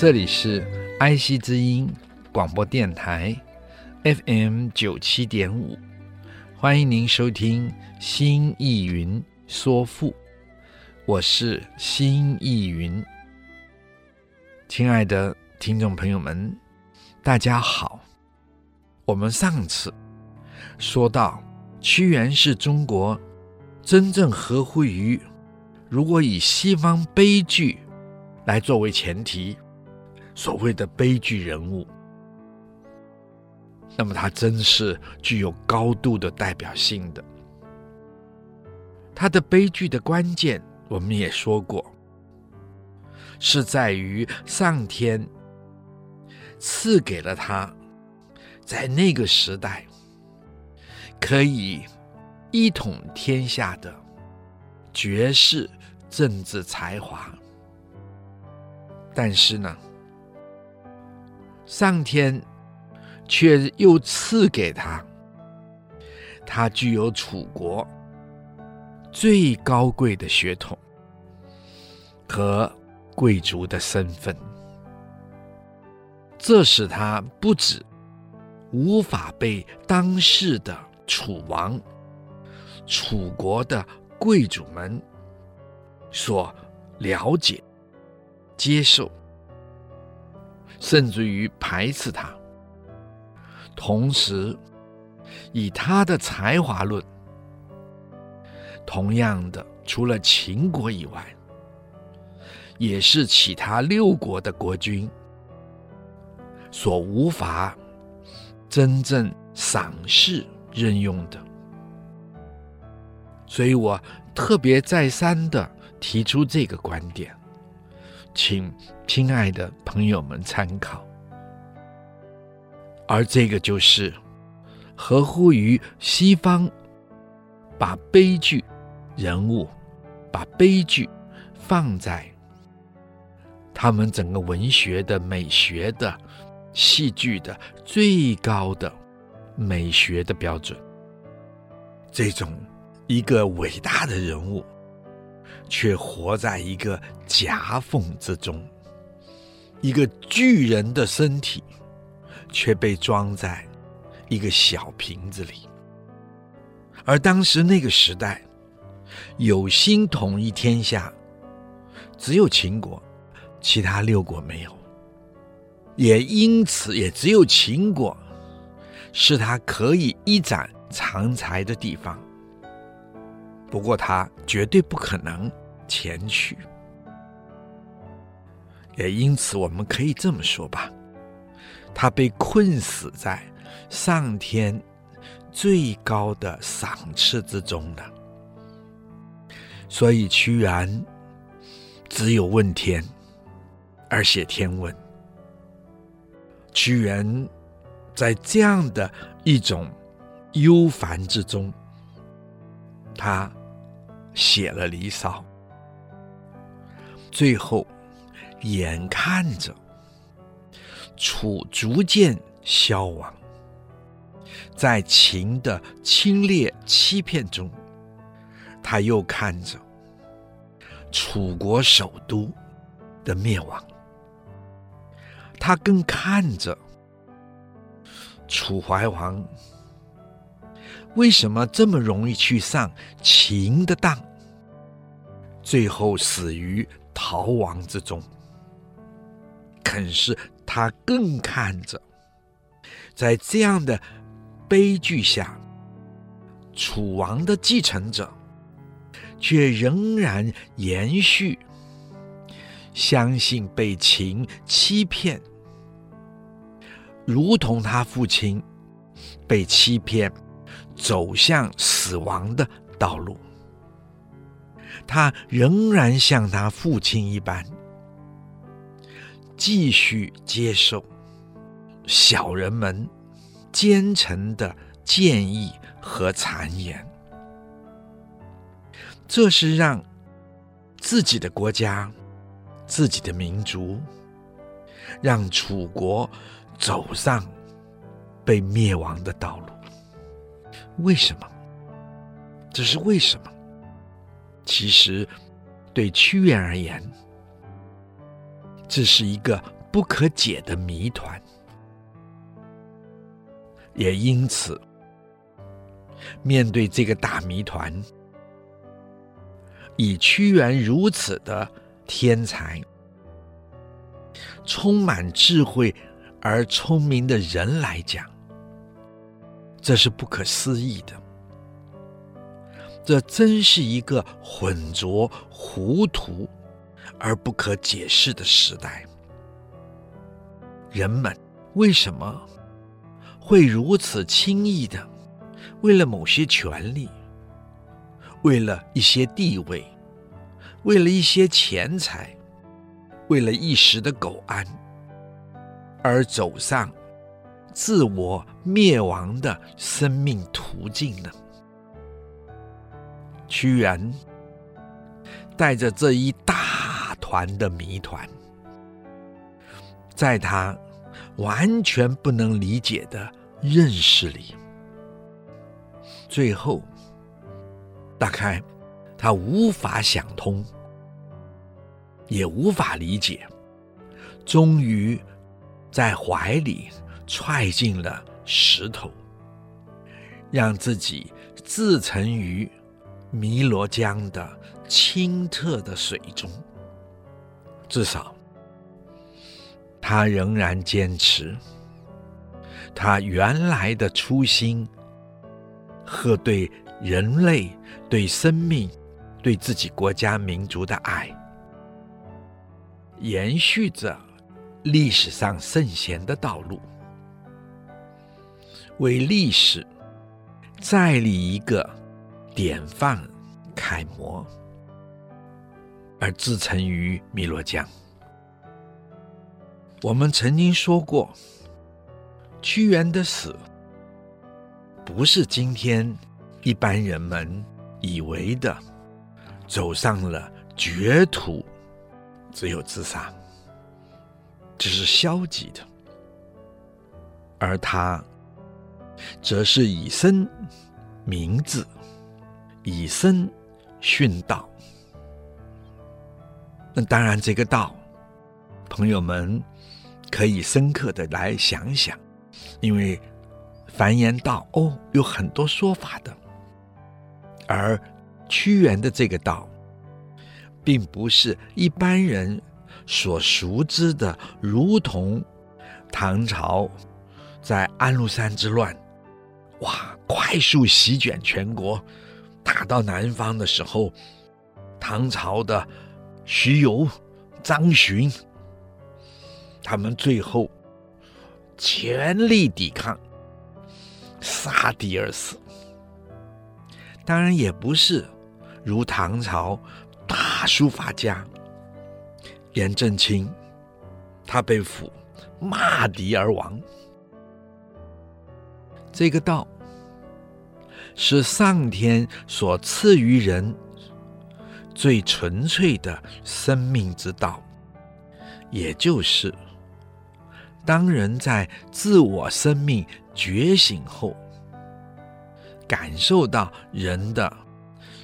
这里是爱惜之音广播电台，FM 九七点五，欢迎您收听《新意云说赋》，我是新艺云。亲爱的听众朋友们，大家好。我们上次说到，屈原是中国真正合乎于，如果以西方悲剧来作为前提。所谓的悲剧人物，那么他真是具有高度的代表性的。他的悲剧的关键，我们也说过，是在于上天赐给了他，在那个时代可以一统天下的绝世政治才华，但是呢，上天却又赐给他，他具有楚国最高贵的血统和贵族的身份，这使他不止无法被当时的楚王、楚国的贵族们所了解、接受。甚至于排斥他，同时以他的才华论，同样的，除了秦国以外，也是其他六国的国君所无法真正赏识任用的。所以我特别再三的提出这个观点。请亲爱的朋友们参考，而这个就是合乎于西方，把悲剧人物，把悲剧放在他们整个文学的美学的戏剧的最高的美学的标准，这种一个伟大的人物。却活在一个夹缝之中，一个巨人的身体却被装在一个小瓶子里。而当时那个时代，有心统一天下，只有秦国，其他六国没有。也因此，也只有秦国是他可以一展长才的地方。不过，他绝对不可能前去。也因此，我们可以这么说吧：他被困死在上天最高的赏赐之中了。所以，屈原只有问天，而写天问。屈原在这样的一种忧烦之中，他。写了《离骚》，最后眼看着楚逐渐消亡，在秦的侵略欺骗中，他又看着楚国首都的灭亡，他更看着楚怀王。为什么这么容易去上秦的当，最后死于逃亡之中？可是他更看着，在这样的悲剧下，楚王的继承者却仍然延续，相信被秦欺骗，如同他父亲被欺骗。走向死亡的道路，他仍然像他父亲一般，继续接受小人们奸臣的建议和谗言。这是让自己的国家、自己的民族，让楚国走上被灭亡的道路。为什么？这是为什么？其实，对屈原而言，这是一个不可解的谜团。也因此，面对这个大谜团，以屈原如此的天才、充满智慧而聪明的人来讲，这是不可思议的。这真是一个浑浊、糊涂而不可解释的时代。人们为什么会如此轻易的为了某些权利？为了一些地位，为了一些钱财，为了一时的苟安，而走上自我灭亡的生命途径呢？屈原带着这一大团的谜团，在他完全不能理解的认识里，最后。大概他无法想通，也无法理解，终于在怀里踹进了石头，让自己自沉于汨罗江的清澈的水中。至少，他仍然坚持他原来的初心和对人类。对生命、对自己国家民族的爱，延续着历史上圣贤的道路，为历史再立一个典范楷模，而自沉于汨罗江。我们曾经说过，屈原的死不是今天一般人们。以为的走上了绝途，只有自杀，这是消极的；而他则是以身明志，以身殉道。那当然，这个道，朋友们可以深刻的来想想，因为凡言道，哦，有很多说法的。而屈原的这个道，并不是一般人所熟知的，如同唐朝在安禄山之乱，哇，快速席卷全国，打到南方的时候，唐朝的徐攸、张巡，他们最后全力抵抗，杀敌而死。当然也不是如唐朝大书法家颜真卿，他被俘骂敌而亡。这个道是上天所赐予人最纯粹的生命之道，也就是当人在自我生命觉醒后。感受到人的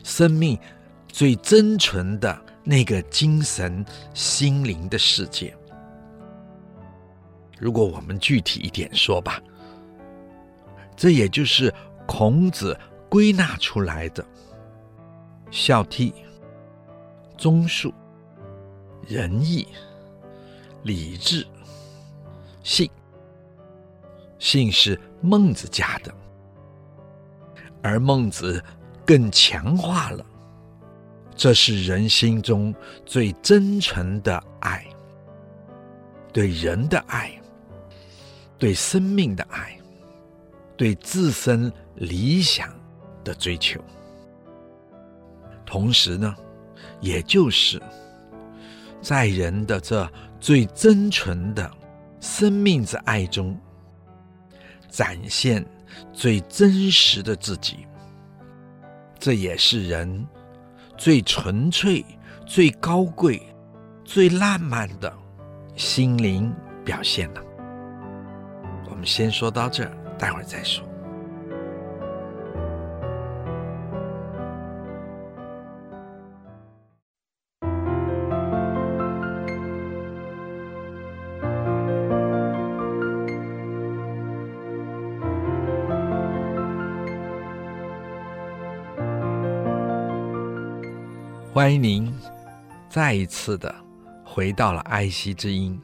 生命最真纯的那个精神心灵的世界。如果我们具体一点说吧，这也就是孔子归纳出来的孝悌、忠恕、仁义、礼智、信。信是孟子家的。而孟子更强化了，这是人心中最真诚的爱，对人的爱，对生命的爱，对自身理想的追求。同时呢，也就是在人的这最真纯的生命之爱中，展现最真实的自己。这也是人最纯粹、最高贵、最浪漫的心灵表现了。我们先说到这儿，待会儿再说。欢迎您再一次的回到了爱惜之音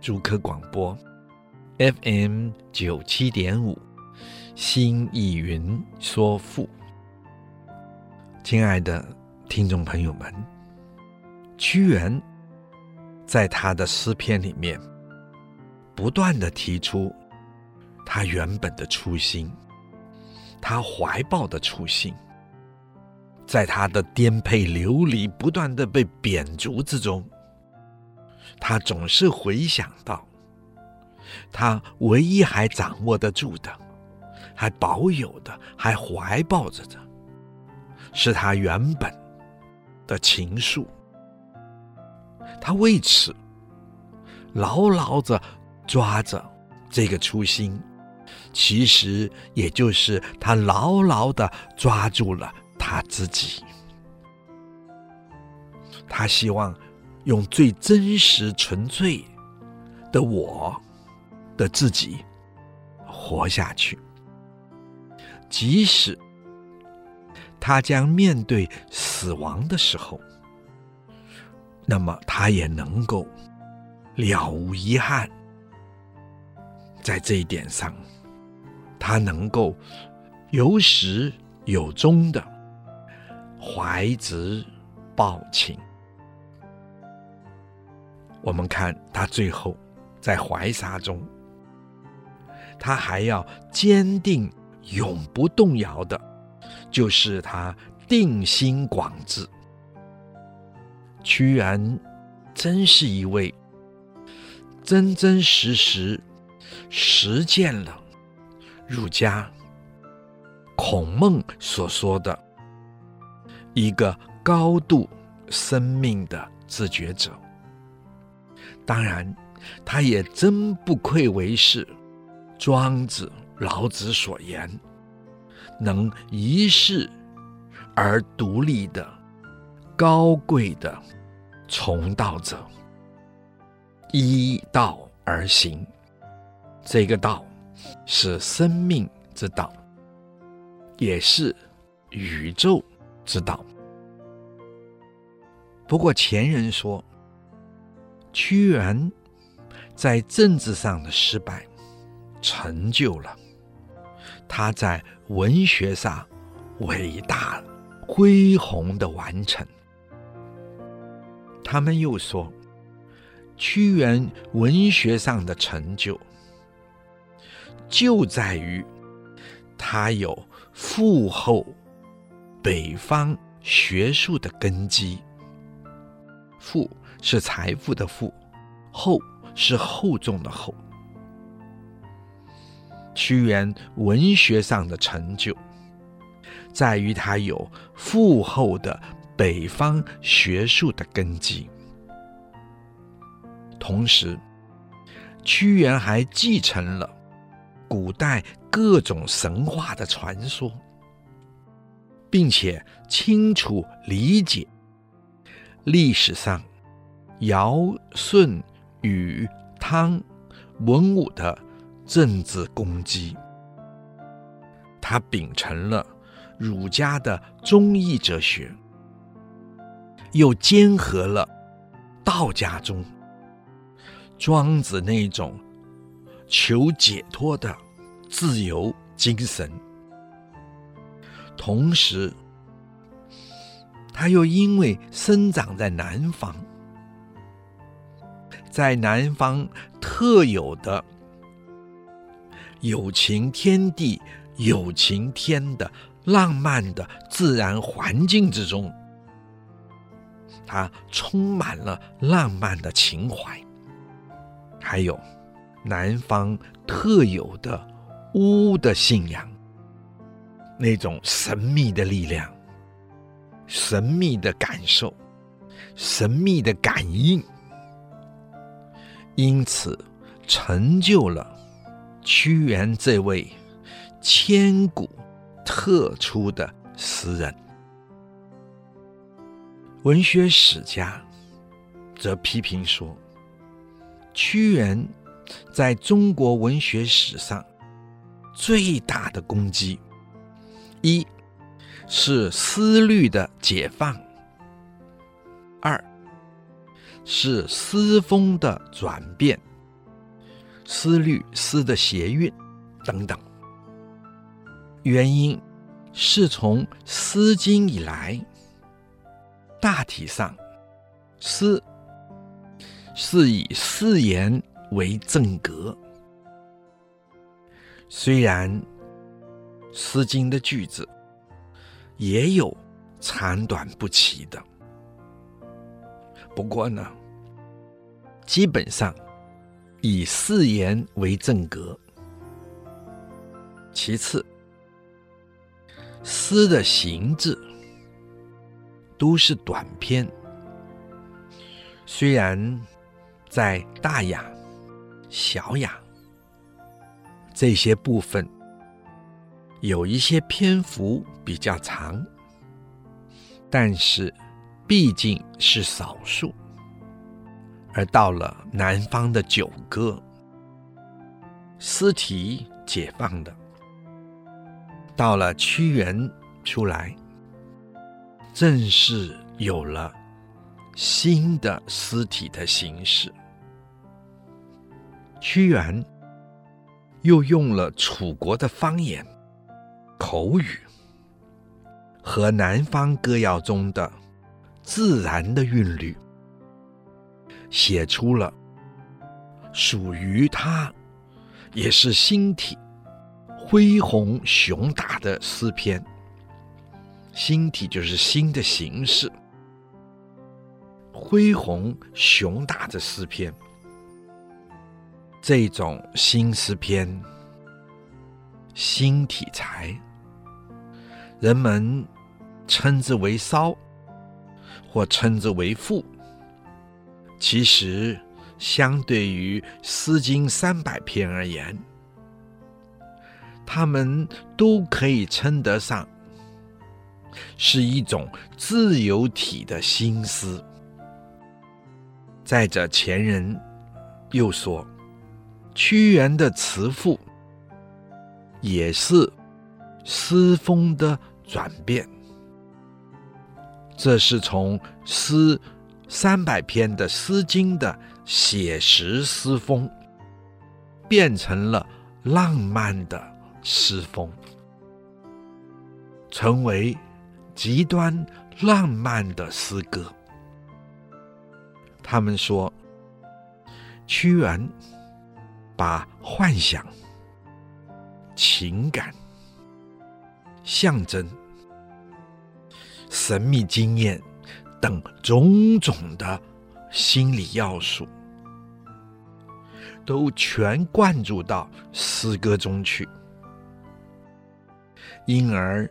主科广播 FM 九七点五新意云说赋，亲爱的听众朋友们，屈原在他的诗篇里面不断的提出他原本的初心，他怀抱的初心。在他的颠沛流离、不断的被贬逐之中，他总是回想到，他唯一还掌握得住的、还保有的、还怀抱着的，是他原本的情愫。他为此牢牢的抓着这个初心，其实也就是他牢牢的抓住了。他自己，他希望用最真实、纯粹的我的自己活下去，即使他将面对死亡的时候，那么他也能够了无遗憾。在这一点上，他能够有始有终的。怀直抱情，我们看他最后在怀沙中，他还要坚定、永不动摇的，就是他定心广志。屈原真是一位真真实实实践了儒家孔孟所说的。一个高度生命的自觉者，当然，他也真不愧为是庄子、老子所言，能一世而独立的高贵的从道者，依道而行。这个道是生命之道，也是宇宙之道。不过前人说，屈原在政治上的失败，成就了他在文学上伟大恢宏的完成。他们又说，屈原文学上的成就，就在于他有富厚北方学术的根基。富是财富的富，厚是厚重的厚。屈原文学上的成就，在于他有富厚的北方学术的根基，同时，屈原还继承了古代各种神话的传说，并且清楚理解。历史上，尧、舜、禹、汤、文武的政治功绩，他秉承了儒家的忠义哲学，又兼合了道家中庄子那种求解脱的自由精神，同时。他又因为生长在南方，在南方特有的有情天地、有情天的浪漫的自然环境之中，它充满了浪漫的情怀，还有南方特有的巫的信仰，那种神秘的力量、神秘的感受、神秘的感应，因此成就了屈原这位千古特出的诗人。文学史家则批评说，屈原在中国文学史上最大的功绩，一是思律的解放，二是诗风的转变，思律诗的谐韵等等。原因是从《诗经》以来。大体上，诗是以四言为正格。虽然《诗经》的句子也有长短不齐的，不过呢，基本上以四言为正格。其次，诗的行制。都是短篇，虽然在大雅、小雅这些部分有一些篇幅比较长，但是毕竟是少数。而到了南方的九歌，诗题解放的，到了屈原出来。正是有了新的诗体的形式，屈原又用了楚国的方言口语和南方歌谣中的自然的韵律，写出了属于他也是新体恢宏雄大的诗篇。新体就是新的形式，恢宏雄大的诗篇。这种新诗篇、新题材，人们称之为骚，或称之为赋。其实，相对于《诗经》三百篇而言，他们都可以称得上。是一种自由体的心思。再者，前人又说，屈原的词赋也是诗风的转变。这是从诗三百篇的《诗经》的写实诗风，变成了浪漫的诗风，成为。极端浪漫的诗歌，他们说，屈原把幻想、情感、象征、神秘经验等种种的心理要素，都全灌注到诗歌中去，因而。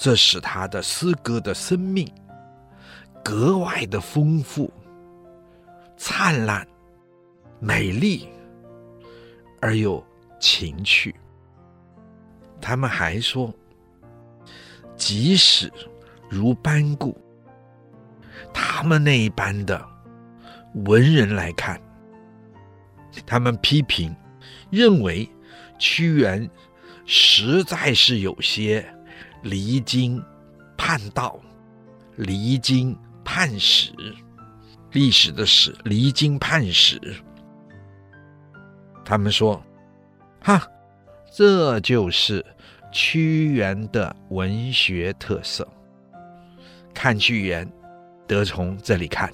这使他的诗歌的生命格外的丰富、灿烂、美丽而又情趣。他们还说，即使如班固他们那一般的文人来看，他们批评认为屈原实在是有些。离经叛道，离经叛史，历史的史，离经叛史。他们说：“哈，这就是屈原的文学特色。看屈原，得从这里看。”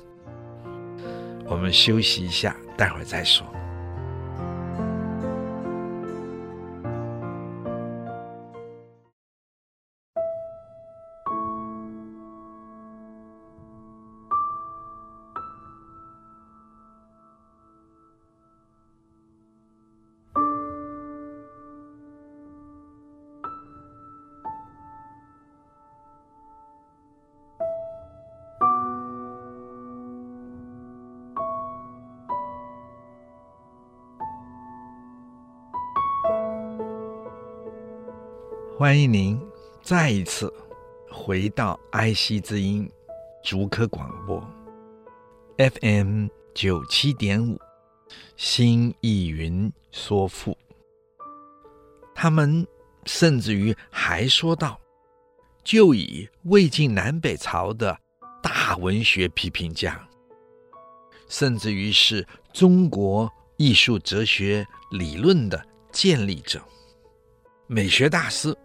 我们休息一下，待会儿再说。欢迎您再一次回到爱惜之音竹科广播 FM 九七点五，新艺云说赋。他们甚至于还说到，就以魏晋南北朝的大文学批评家，甚至于是中国艺术哲学理论的建立者。美学大师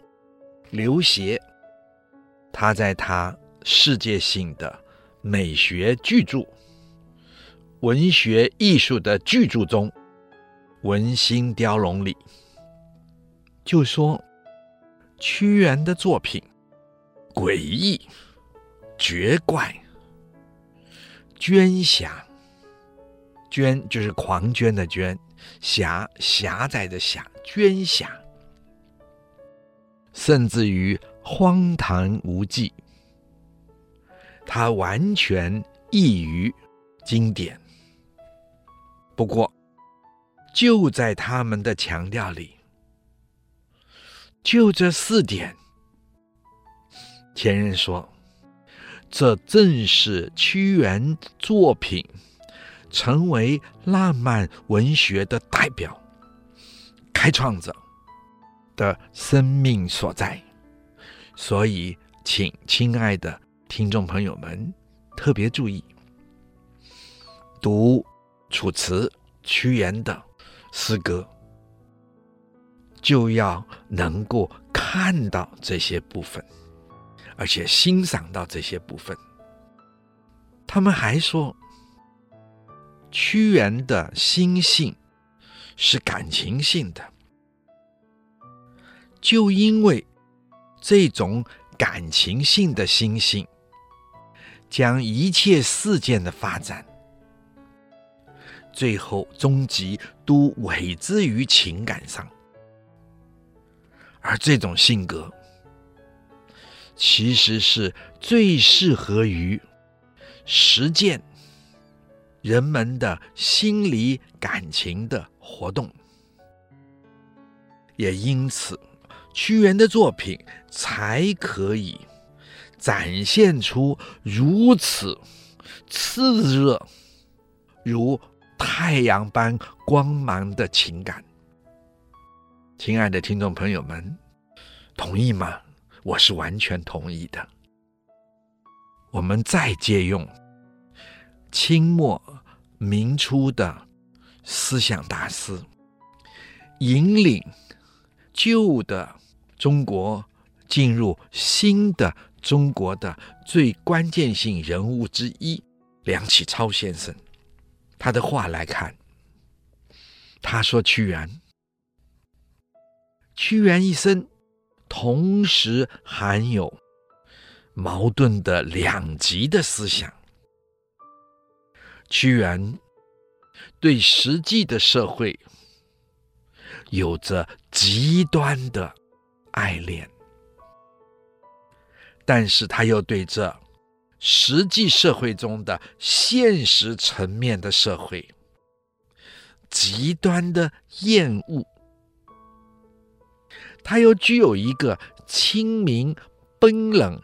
刘勰，他在他世界性的美学巨著《文学艺术的巨著》中，《文心雕龙》里。就说，屈原的作品诡异、绝怪、涓狭，涓就是狂娟的涓，狭狭窄的狭，涓狭。甚至于荒唐无稽，它完全异于经典。不过，就在他们的强调里，就这四点，前人说，这正是屈原作品成为浪漫文学的代表、开创者。的生命所在，所以，请亲爱的听众朋友们特别注意，读《楚辞》屈原的诗歌，就要能够看到这些部分，而且欣赏到这些部分。他们还说，屈原的心性是感情性的。就因为这种感情性的心性，将一切事件的发展，最后终极都委之于情感上，而这种性格，其实是最适合于实践人们的心理感情的活动，也因此。屈原的作品才可以展现出如此炽热、如太阳般光芒的情感。亲爱的听众朋友们，同意吗？我是完全同意的。我们再借用清末明初的思想大师，引领旧的。中国进入新的中国的最关键性人物之一，梁启超先生，他的话来看，他说屈原，屈原一生同时含有矛盾的两极的思想。屈原对实际的社会有着极端的。爱恋，但是他又对这实际社会中的现实层面的社会极端的厌恶，他又具有一个清明冰冷，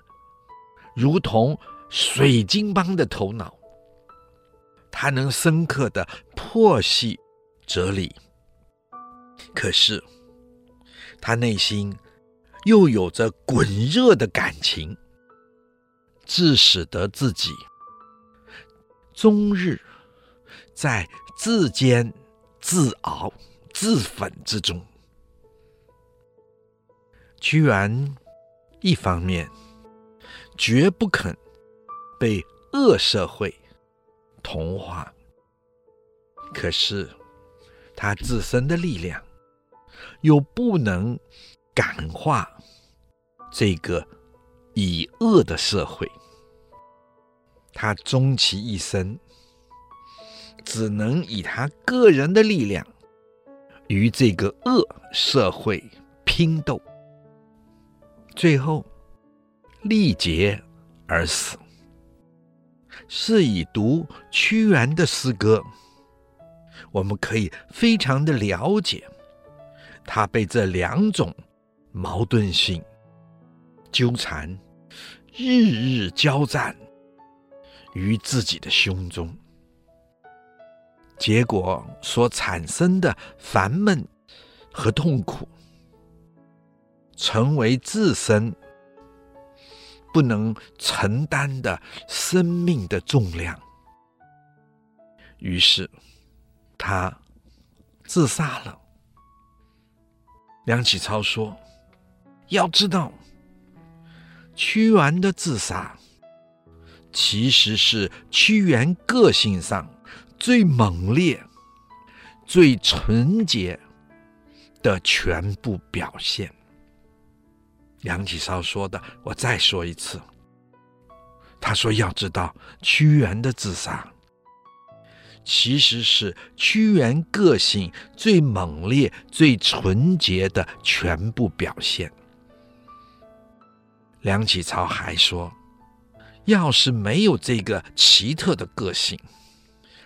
如同水晶般的头脑，他能深刻的剖析哲理，可是他内心。又有着滚热的感情，致使得自己终日在自煎、自熬、自焚之中。屈原一方面绝不肯被恶社会同化，可是他自身的力量又不能感化。这个以恶的社会，他终其一生，只能以他个人的力量与这个恶社会拼斗，最后力竭而死。是以读屈原的诗歌，我们可以非常的了解他被这两种矛盾性纠缠，日日交战于自己的胸中，结果所产生的烦闷和痛苦，成为自身不能承担的生命的重量。于是，他自杀了。梁启超说：“要知道，屈原的自杀，其实是屈原个性上最猛烈、最纯洁的全部表现。”梁启超说的，我再说一次。他说：“要知道，屈原的自杀。”其实是屈原个性最猛烈、最纯洁的全部表现。梁启超还说，要是没有这个奇特的个性，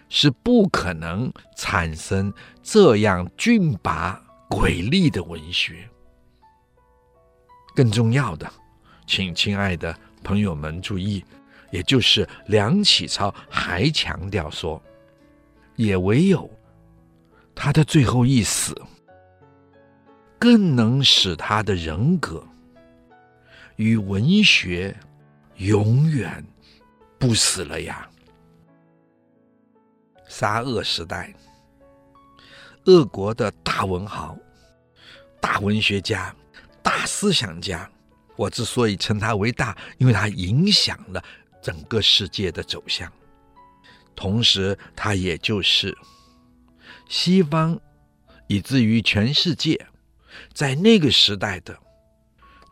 是不可能产生这样峻拔瑰丽的文学。更重要的，请亲爱的朋友们注意，也就是梁启超还强调说。也唯有他的最后一死，更能使他的人格与文学永远不死了呀！沙俄时代，俄国的大文豪、大文学家、大思想家，我之所以称他为大，因为他影响了整个世界的走向。同时，他也就是西方，以至于全世界，在那个时代的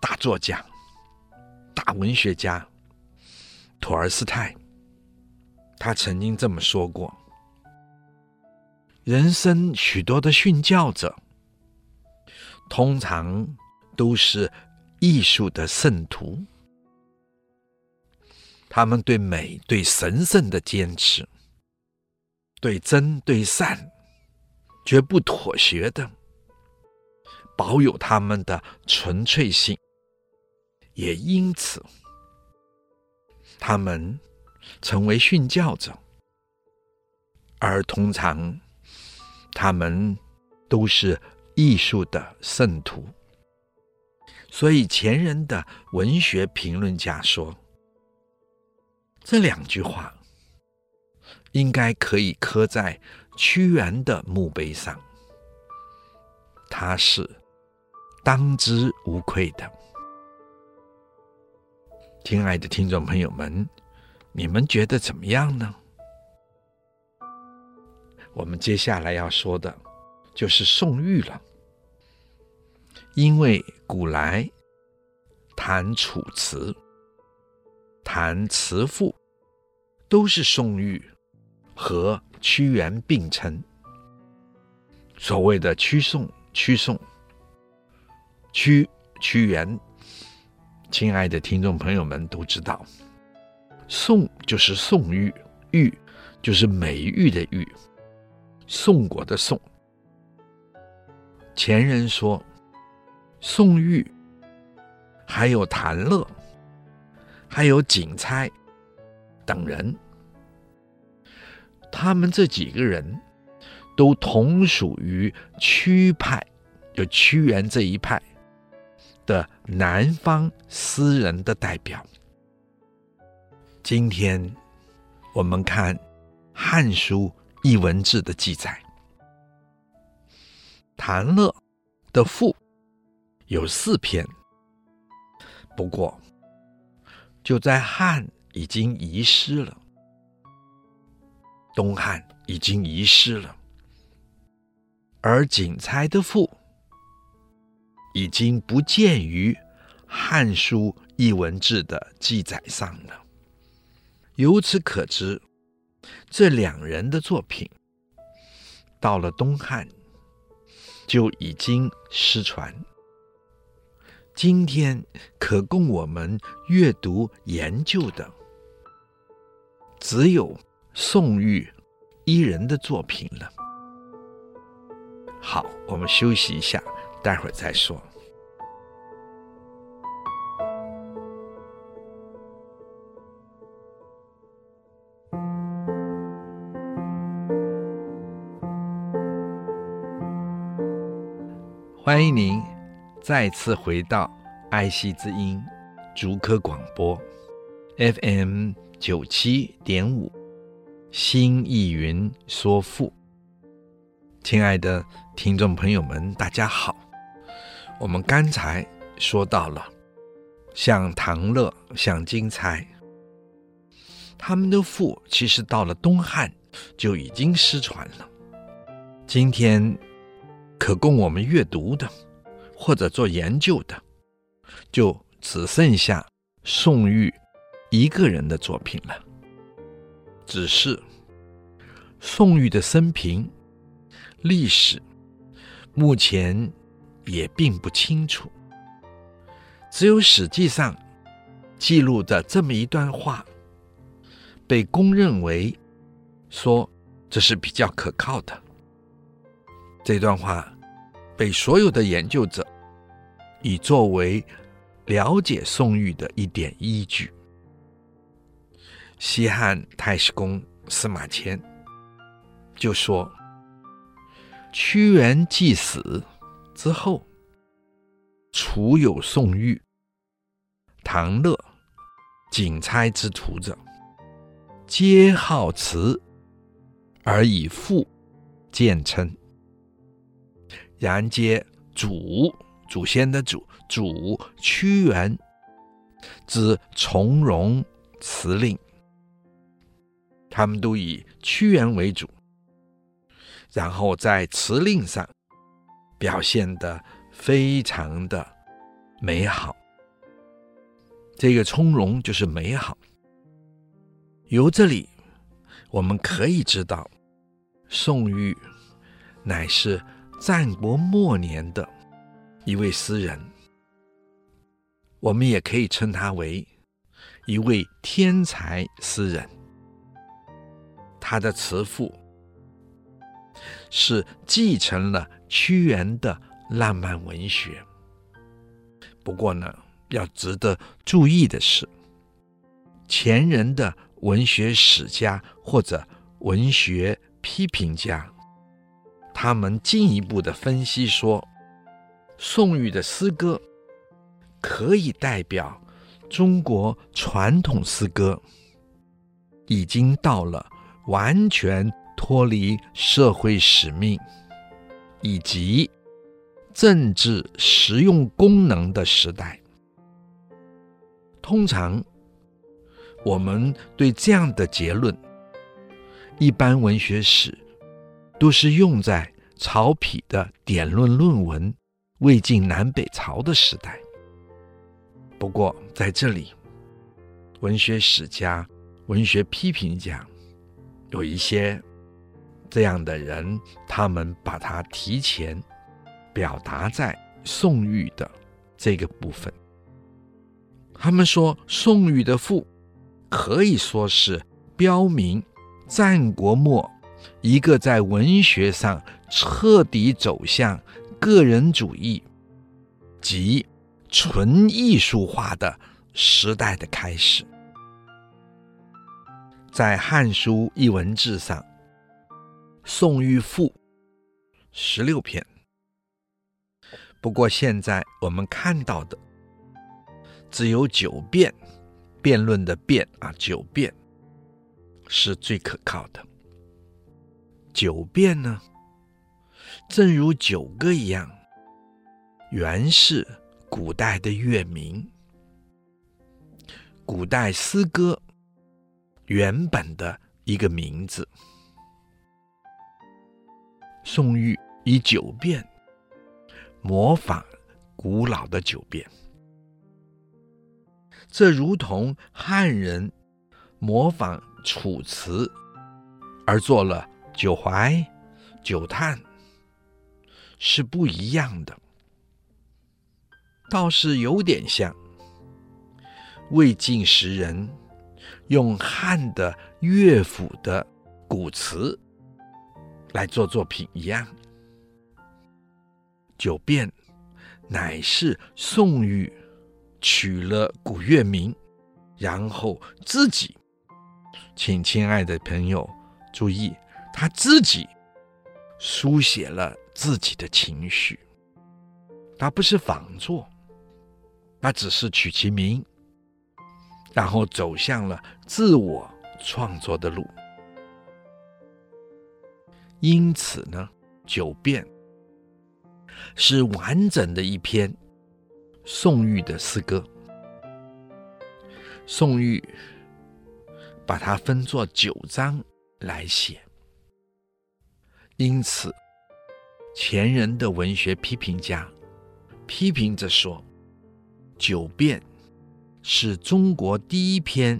大作家、大文学家托尔斯泰，他曾经这么说过：“人生许多的训教者，通常都是艺术的圣徒，他们对美、对神圣的坚持。”对真对善，绝不妥协的，保有他们的纯粹性，也因此，他们成为殉教者，而通常，他们都是艺术的圣徒。所以前人的文学评论家说，这两句话。应该可以刻在屈原的墓碑上，他是当之无愧的。亲爱的听众朋友们，你们觉得怎么样呢？我们接下来要说的，就是宋玉了。因为古来谈楚辞、谈词赋，都是宋玉。和屈原并称，所谓的屈宋、屈宋、屈屈原，亲爱的听众朋友们都知道，宋就是宋玉，玉就是美玉的玉，宋国的宋。前人说，宋玉还有谭乐，还有景猜等人。他们这几个人，都同属于屈派，就屈原这一派的南方诗人的代表。今天我们看《汉书·艺文志》的记载，谭乐的赋有四篇，不过就在汉已经遗失了。东汉已经遗失了，而景猜的赋已经不见于《汉书·艺文志》的记载上了。由此可知，这两人的作品到了东汉就已经失传。今天可供我们阅读研究的，只有。宋玉伊人的作品了。好，我们休息一下，待会儿再说。欢迎您再次回到爱惜之音竹科广播 FM 九七点五。新艺云说赋。亲爱的听众朋友们，大家好。我们刚才说到了，像唐乐、像金钗，他们的赋其实到了东汉就已经失传了。今天可供我们阅读的，或者做研究的，就只剩下宋玉一个人的作品了。只是宋玉的生平、历史，目前也并不清楚。只有《史记》上记录着这么一段话，被公认为说这是比较可靠的。这段话被所有的研究者以作为了解宋玉的一点依据。西汉太史公司马迁就说：“屈原既死之后，楚有宋玉、唐乐、景差之徒者，皆好辞而以赋见称。”然皆祖祖先的祖祖屈原之从容辞令，他们都以屈原为主，然后在辞令上表现得非常的美好。这个从容就是美好。由这里我们可以知道，宋玉乃是。战国末年的一位诗人，我们也可以称他为一位天才诗人。他的词赋是继承了屈原的浪漫文学。不过呢，要值得注意的是，前人的文学史家或者文学批评家。他们进一步的分析说，宋玉的诗歌可以代表中国传统诗歌，已经到了完全脱离社会使命以及政治实用功能的时代。通常，我们对这样的结论，一般文学史。都是用在曹丕的典论论文魏晋南北朝的时代。不过在这里，文学史家、文学批评家有一些这样的人，他们把它提前表达在宋玉的这个部分。他们说，宋玉的赋可以说是标明战国末。一个在文学上彻底走向个人主义及纯艺术化的时代的开始，在《汉书艺文志》上，宋玉赋十六篇。不过现在我们看到的只有九辩，辩论的辩啊，九辩是最可靠的。九辩呢，正如九歌一样，原是古代的乐名，古代诗歌原本的一个名字。宋玉以九辩模仿古老的九辩，这如同汉人模仿楚辞而做了。九怀、九叹是不一样的，倒是有点像魏晋时人用汉的乐府的古词来做作品一样。九变乃是宋玉取了古乐名，然后自己，请亲爱的朋友注意。他自己书写了自己的情绪，它不是仿作，他只是取其名，然后走向了自我创作的路。因此呢，《九变》是完整的一篇宋玉的诗歌。宋玉把它分作九章来写，因此前人的文学批评家批评着说，《九变》是中国第一篇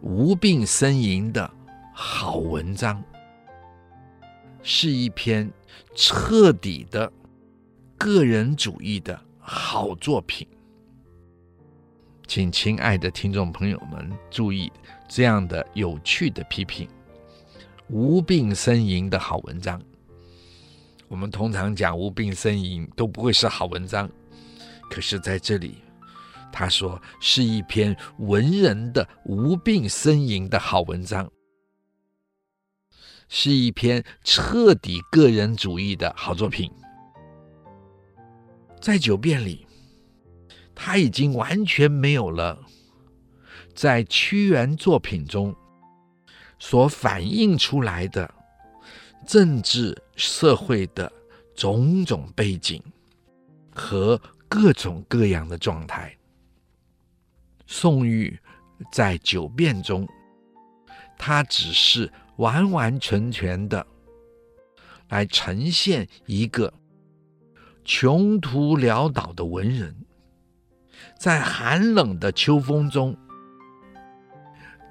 无病呻吟的好文章。是一篇彻底的个人主义的好作品，请亲爱的听众朋友们注意这样的有趣的批评。无病呻吟的好文章，我们通常讲无病呻吟都不会是好文章，可是在这里，他说是一篇文人的无病呻吟的好文章。是一篇彻底个人主义的好作品，在《九变》里，他已经完全没有了在屈原作品中所反映出来的政治社会的种种背景和各种各样的状态。宋玉在《九变》中，他只是。完完全全的来呈现一个穷途潦倒的文人，在寒冷的秋风中，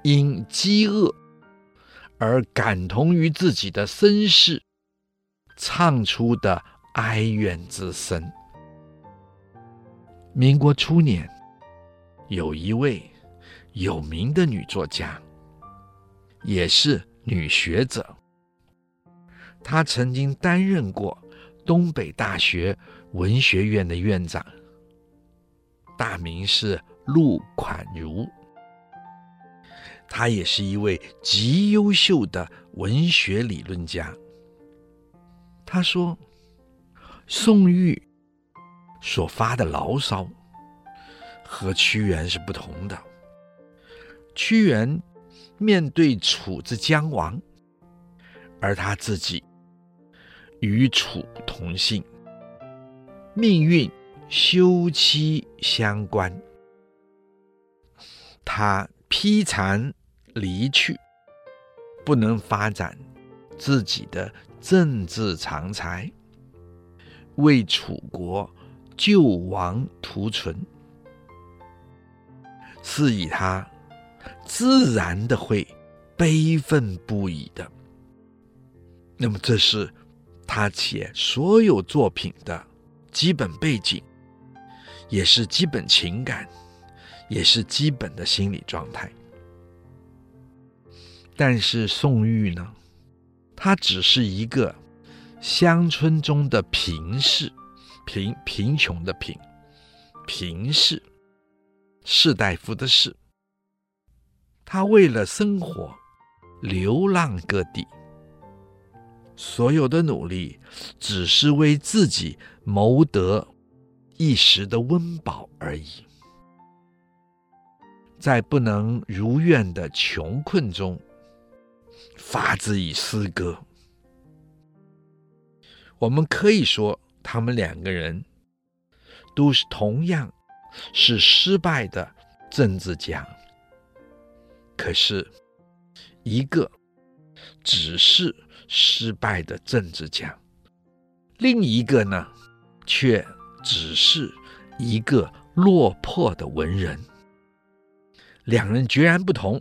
因饥饿而感同于自己的身世，唱出的哀怨之声。民国初年，有一位有名的女作家，也是。女学者，她曾经担任过东北大学文学院的院长，大名是陆款如。她也是一位极优秀的文学理论家。她说：“宋玉所发的牢骚和屈原是不同的，屈原。”面对楚之将亡，而他自己与楚同姓，命运休戚相关。他披残离去，不能发展自己的政治长才，为楚国救亡图存，是以他。自然的会悲愤不已的。那么，这是他写所有作品的基本背景，也是基本情感，也是基本的心理状态。但是宋玉呢，他只是一个乡村中的贫士，贫贫穷的贫，贫士，士大夫的士。他为了生活，流浪各地，所有的努力只是为自己谋得一时的温饱而已。在不能如愿的穷困中，发之以诗歌。我们可以说，他们两个人都是同样是失败的政治家。可是，一个只是失败的政治家，另一个呢，却只是一个落魄的文人。两人截然不同。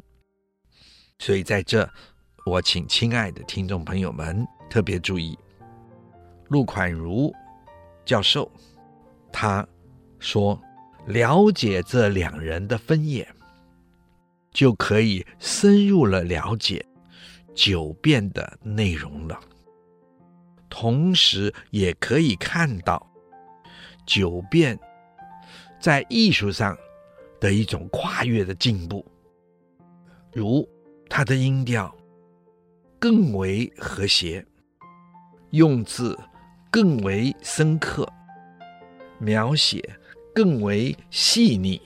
所以在这，我请亲爱的听众朋友们特别注意，陆款如教授他说，了解这两人的分野。就可以深入了了解九变的内容了，同时也可以看到九变在艺术上的一种跨越的进步，如它的音调更为和谐，用字更为深刻，描写更为细腻，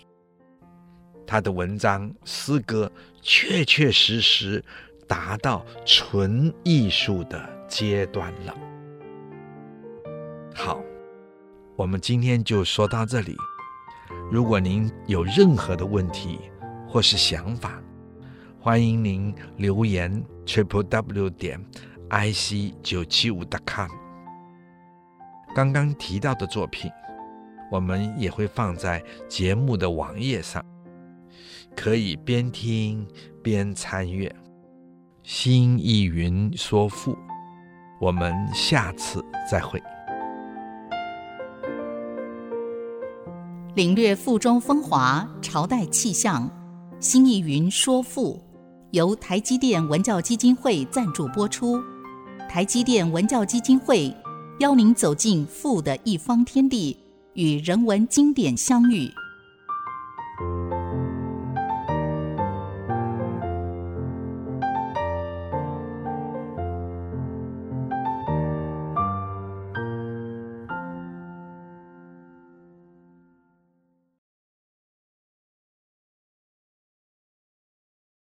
他的文章诗歌确确实实达到纯艺术的阶段了。好，我们今天就说到这里。如果您有任何的问题或是想法，欢迎您留言 triple w 点 i c 九七五 dot com。刚刚提到的作品，我们也会放在节目的网页上，可以边听边参阅。新意云说赋，我们下次再会。领略赋中风华，朝代气象。新意云说赋，由台积电文教基金会赞助播出。台积电文教基金会邀您走进赋的一方天地，与人文经典相遇。